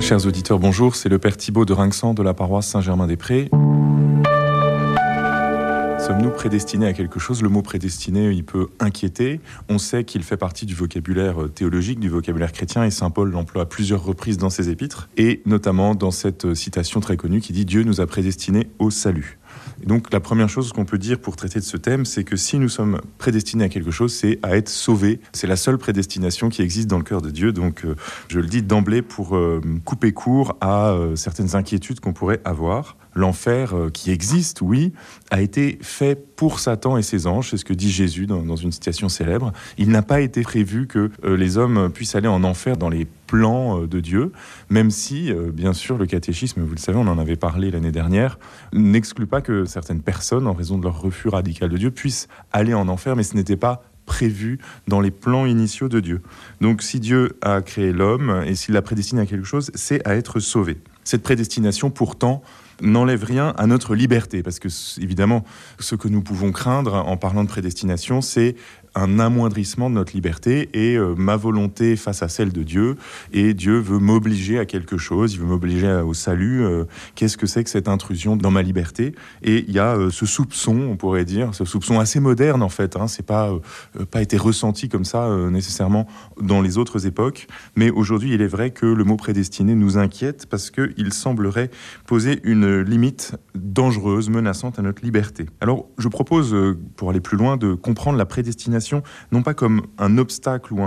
Chers auditeurs, bonjour, c'est le Père Thibault de Rinxan de la paroisse Saint-Germain-des-Prés. Sommes-nous prédestinés à quelque chose? Le mot prédestiné, il peut inquiéter. On sait qu'il fait partie du vocabulaire théologique, du vocabulaire chrétien, et Saint Paul l'emploie à plusieurs reprises dans ses épîtres, et notamment dans cette citation très connue qui dit Dieu nous a prédestinés au salut donc la première chose qu'on peut dire pour traiter de ce thème, c'est que si nous sommes prédestinés à quelque chose, c'est à être sauvés. C'est la seule prédestination qui existe dans le cœur de Dieu. Donc euh, je le dis d'emblée pour euh, couper court à euh, certaines inquiétudes qu'on pourrait avoir. L'enfer qui existe, oui, a été fait pour Satan et ses anges, c'est ce que dit Jésus dans, une citation célèbre. Il n'a pas été prévu que les hommes puissent aller en enfer dans les plan euh, de Dieu, même si, euh, bien sûr, le catéchisme, vous le savez, on en avait parlé l'année dernière, n'exclut pas que certaines personnes, en raison de leur refus radical de Dieu, puissent aller en enfer, mais ce n'était pas prévu dans les plans initiaux de Dieu. Donc si Dieu a créé l'homme et s'il l'a prédestiné à quelque chose, c'est à être sauvé. Cette prédestination, pourtant, n'enlève rien à notre liberté, parce que évidemment, ce que nous pouvons craindre en parlant de prédestination, c'est un amoindrissement de notre liberté et euh, ma volonté face à celle de Dieu. Et Dieu veut m'obliger à quelque chose, il veut m'obliger au salut. Euh, qu'est-ce que c'est que cette intrusion dans ma liberté? Et il y a euh, ce soupçon, on pourrait dire, ce soupçon assez moderne en fait. Hein, c'est pas pas été ressenti comme ça nécessairement dans les autres époques, mais aujourd'hui il est vrai que le mot prédestiné nous inquiète parce qu'il semblerait poser une limite dangereuse, menaçante à notre liberté. Alors je propose, pour aller plus loin, de comprendre la prédestination non pas comme un obstacle ou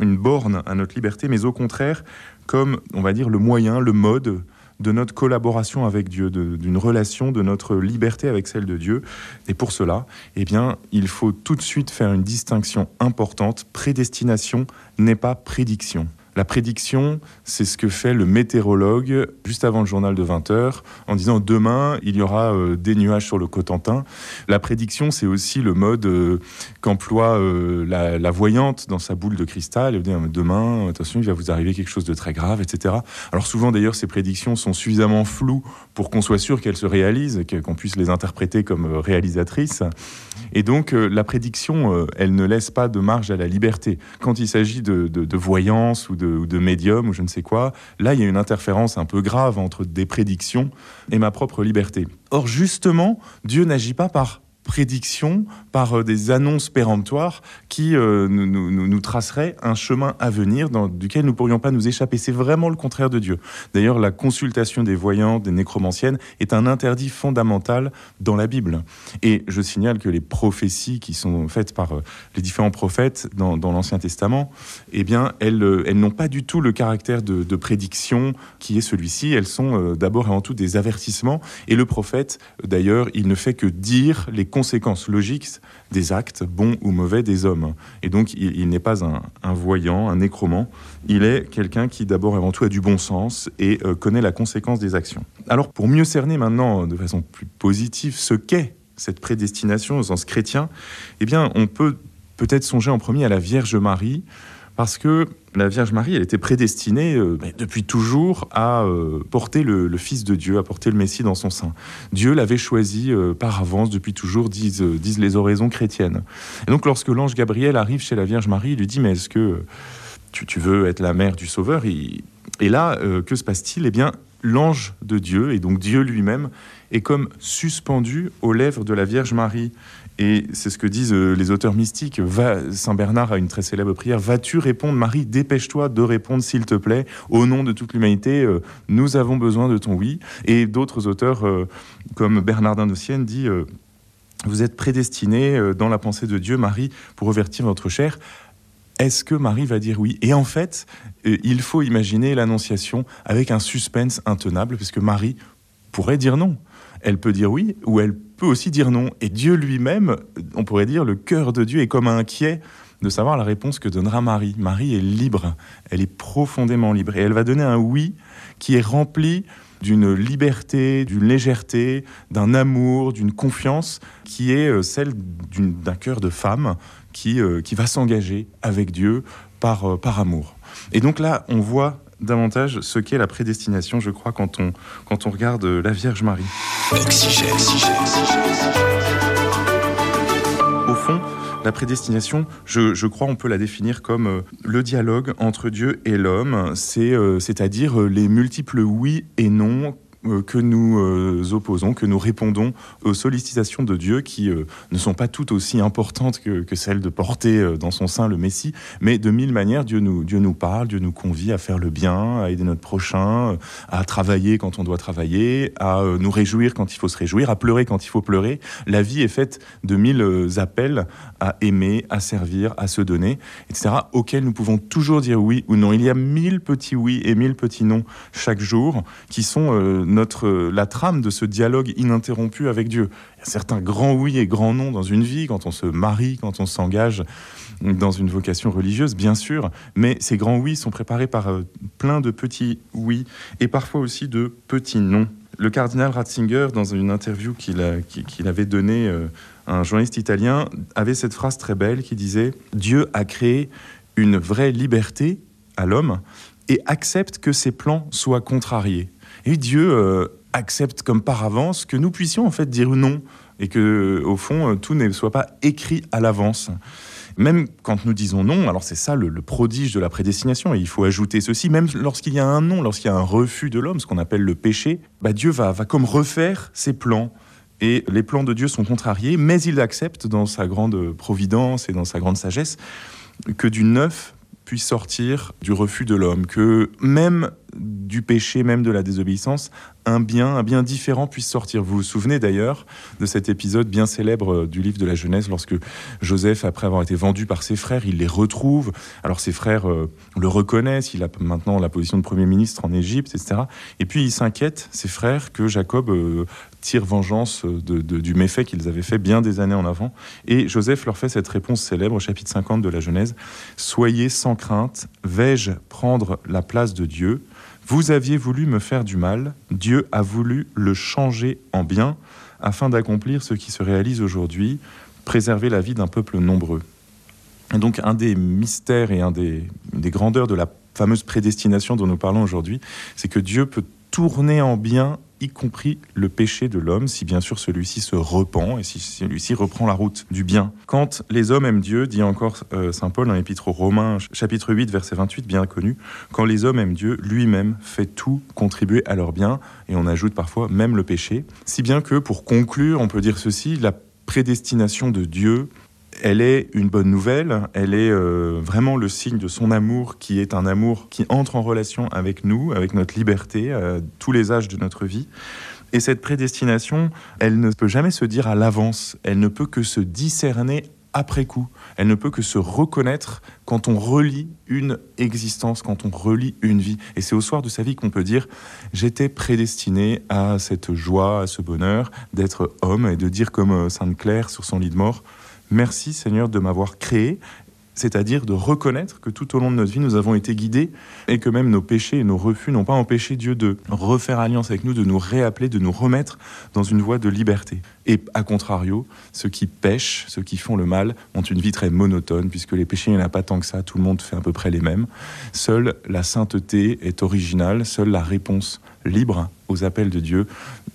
une borne à notre liberté, mais au contraire comme, on va dire, le moyen, le mode de notre collaboration avec Dieu, d'une relation de notre liberté avec celle de Dieu. Et pour cela, eh bien, il faut tout de suite faire une distinction importante. Prédestination n'est pas prédiction. La prédiction, c'est ce que fait le météorologue juste avant le journal de 20h en disant demain, il y aura euh, des nuages sur le Cotentin. La prédiction, c'est aussi le mode euh, qu'emploie euh, la, voyante dans sa boule de cristal. Elle dit demain, attention, il va vous arriver quelque chose de très grave, etc. Alors souvent, d'ailleurs, ces prédictions sont suffisamment floues pour qu'on soit sûr qu'elles se réalisent, qu'on puisse les interpréter comme réalisatrices. Et donc, la prédiction, elle ne laisse pas de marge à la liberté. Quand il s'agit de, de voyance ou de ou de médium ou je ne sais quoi. Là, il y a une interférence un peu grave entre des prédictions et ma propre liberté. Or, justement, Dieu n'agit pas par prédictions, par euh, des annonces péremptoires qui euh, nous, nous, traceraient un chemin à venir dans, duquel nous ne pourrions pas nous échapper. C'est vraiment le contraire de Dieu. D'ailleurs, la consultation des voyants, des nécromanciennes, est un interdit fondamental dans la Bible. Et je signale que les prophéties qui sont faites par euh, les différents prophètes dans, l'Ancien Testament, eh bien, elles, elles n'ont pas du tout le caractère de, de prédiction qui est celui-ci. Elles sont d'abord et avant tout des avertissements. Et le prophète, d'ailleurs, il ne fait que dire les conséquences logiques des actes, bons ou mauvais, des hommes. Et donc, il, n'est pas un, voyant, un nécromant. Il est quelqu'un qui, d'abord et avant tout, a du bon sens et euh, connaît la conséquence des actions. Alors, pour mieux cerner maintenant, de façon plus positive, ce qu'est cette prédestination au sens chrétien, eh bien, on peut peut-être songer en premier à la Vierge Marie, parce que la Vierge Marie, elle était prédestinée euh, depuis toujours à euh, porter le, Fils de Dieu, à porter le Messie dans son sein. Dieu l'avait choisi euh, par avance depuis toujours, disent, les oraisons chrétiennes. Et donc lorsque l'ange Gabriel arrive chez la Vierge Marie, il lui dit, mais est-ce que tu, veux être la mère du Sauveur? Et là, que se passe-t-il? Eh bien, l'ange de Dieu, et donc Dieu lui-même, est comme suspendu aux lèvres de la Vierge Marie. Et c'est ce que disent euh, les auteurs mystiques. Va, Saint Bernard a une très célèbre prière. Vas-tu répondre, Marie? Dépêche-toi de répondre, s'il te plaît. Au nom de toute l'humanité, euh, nous avons besoin de ton oui. Et d'autres auteurs, euh, comme Bernardin de Sienne, dit Vous êtes prédestiné dans la pensée de Dieu, Marie, pour revertir votre chair. Est-ce que Marie va dire oui? Et en fait, il faut imaginer l'annonciation avec un suspense intenable, puisque Marie pourrait dire non. Elle peut dire oui ou elle peut aussi dire non. Et Dieu lui-même, on pourrait dire, le cœur de Dieu est comme inquiet de savoir la réponse que donnera Marie. Marie est libre, elle est profondément libre. Et elle va donner un oui qui est rempli d'une liberté, d'une légèreté, d'un amour, d'une confiance qui est euh, celle d'un cœur de femme qui, euh, qui va s'engager avec Dieu par, euh, par amour. Et donc là, on voit davantage ce qu'est la prédestination, je crois, quand on, quand on regarde la Vierge Marie. Au fond, La prédestination, je, crois, on peut la définir comme euh, le dialogue entre Dieu et l'homme, euh, c'est-à-dire euh, les multiples oui et non que nous euh, opposons, que nous répondons aux sollicitations de Dieu qui euh, ne sont pas toutes aussi importantes que, que celles de porter dans son sein le Messie, mais de mille manières, Dieu nous, Dieu nous parle, Dieu nous convie à faire le bien, à aider notre prochain, à travailler quand on doit travailler, à nous réjouir quand il faut se réjouir, à pleurer quand il faut pleurer. La vie est faite de mille appels à aimer, à servir, à se donner, etc., auxquels nous pouvons toujours dire oui ou non. Il y a mille petits oui et mille petits non chaque jour qui sont notre, la trame de ce dialogue ininterrompu avec Dieu. Il y a certains grands oui et grands non dans une vie, quand on se marie, quand on s'engage dans une vocation religieuse, bien sûr, mais ces grands oui sont préparés par euh, plein de petits oui et parfois aussi de petits non. Le cardinal Ratzinger, dans une interview qu'il qu avait donnée euh, à un journaliste italien, avait cette phrase très belle qui disait Dieu a créé une vraie liberté à l'homme et accepte que ses plans soient contrariés. Et Dieu euh, accepte comme par avance que nous puissions en fait dire non et que au fond euh, tout ne soit pas écrit à l'avance. Même quand nous disons non, alors c'est ça le, le, prodige de la prédestination, et il faut ajouter ceci, même lorsqu'il y a un non, lorsqu'il y a un refus de l'homme, ce qu'on appelle le péché, bah Dieu va, va comme refaire ses plans. Et les plans de Dieu sont contrariés, mais il accepte dans sa grande providence et dans sa grande sagesse que du neuf puisse sortir du refus de l'homme, que même du péché, même de la désobéissance, un bien, un bien différent puisse sortir. Vous vous souvenez d'ailleurs de cet épisode bien célèbre du livre de la Genèse, lorsque Joseph, après avoir été vendu par ses frères, il les retrouve. Alors ses frères euh, le reconnaissent, il a maintenant la position de Premier ministre en Égypte, etc. Et puis il s'inquiète, ses frères, que Jacob euh, tire vengeance de, du méfait qu'ils avaient fait bien des années en avant. Et Joseph leur fait cette réponse célèbre au chapitre 50 de la Genèse. Soyez sans crainte, vais-je prendre la place de Dieu? Vous aviez voulu me faire du mal, Dieu a voulu le changer en bien, afin d'accomplir ce qui se réalise aujourd'hui, préserver la vie d'un peuple nombreux. Et donc un des mystères et un des, des grandeurs de la fameuse prédestination dont nous parlons aujourd'hui, c'est que Dieu peut tourner en bien y compris le péché de l'homme, si bien sûr celui-ci se repent et si celui-ci reprend la route du bien. Quand les hommes aiment Dieu, dit encore euh, Saint Paul dans l'épître aux Romains, chapitre 8, verset 28, bien connu, quand les hommes aiment Dieu, lui-même fait tout contribuer à leur bien, et on ajoute parfois même le péché. Si bien que, pour conclure, on peut dire ceci, la prédestination de Dieu elle est une bonne nouvelle, elle est euh, vraiment le signe de son amour qui est un amour qui entre en relation avec nous, avec notre liberté, à tous les âges de notre vie. Et cette prédestination, elle ne peut jamais se dire à l'avance, elle ne peut que se discerner après coup, elle ne peut que se reconnaître quand on relit une existence, quand on relit une vie. Et c'est au soir de sa vie qu'on peut dire j'étais prédestiné à cette joie, à ce bonheur d'être homme et de dire comme Sainte Claire sur son lit de mort, Merci Seigneur de m'avoir créé, c'est-à-dire de reconnaître que tout au long de notre vie, nous avons été guidés et que même nos péchés et nos refus n'ont pas empêché Dieu de refaire alliance avec nous, de nous réappeler, de nous remettre dans une voie de liberté. Et à contrario, ceux qui pêchent, ceux qui font le mal, ont une vie très monotone, puisque les péchés, il n'y en a pas tant que ça, tout le monde fait à peu près les mêmes. Seule la sainteté est originale, seule la réponse libre aux appels de Dieu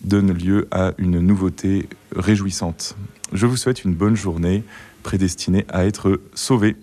donne lieu à une nouveauté réjouissante. Je vous souhaite une bonne journée prédestinée à être sauvée.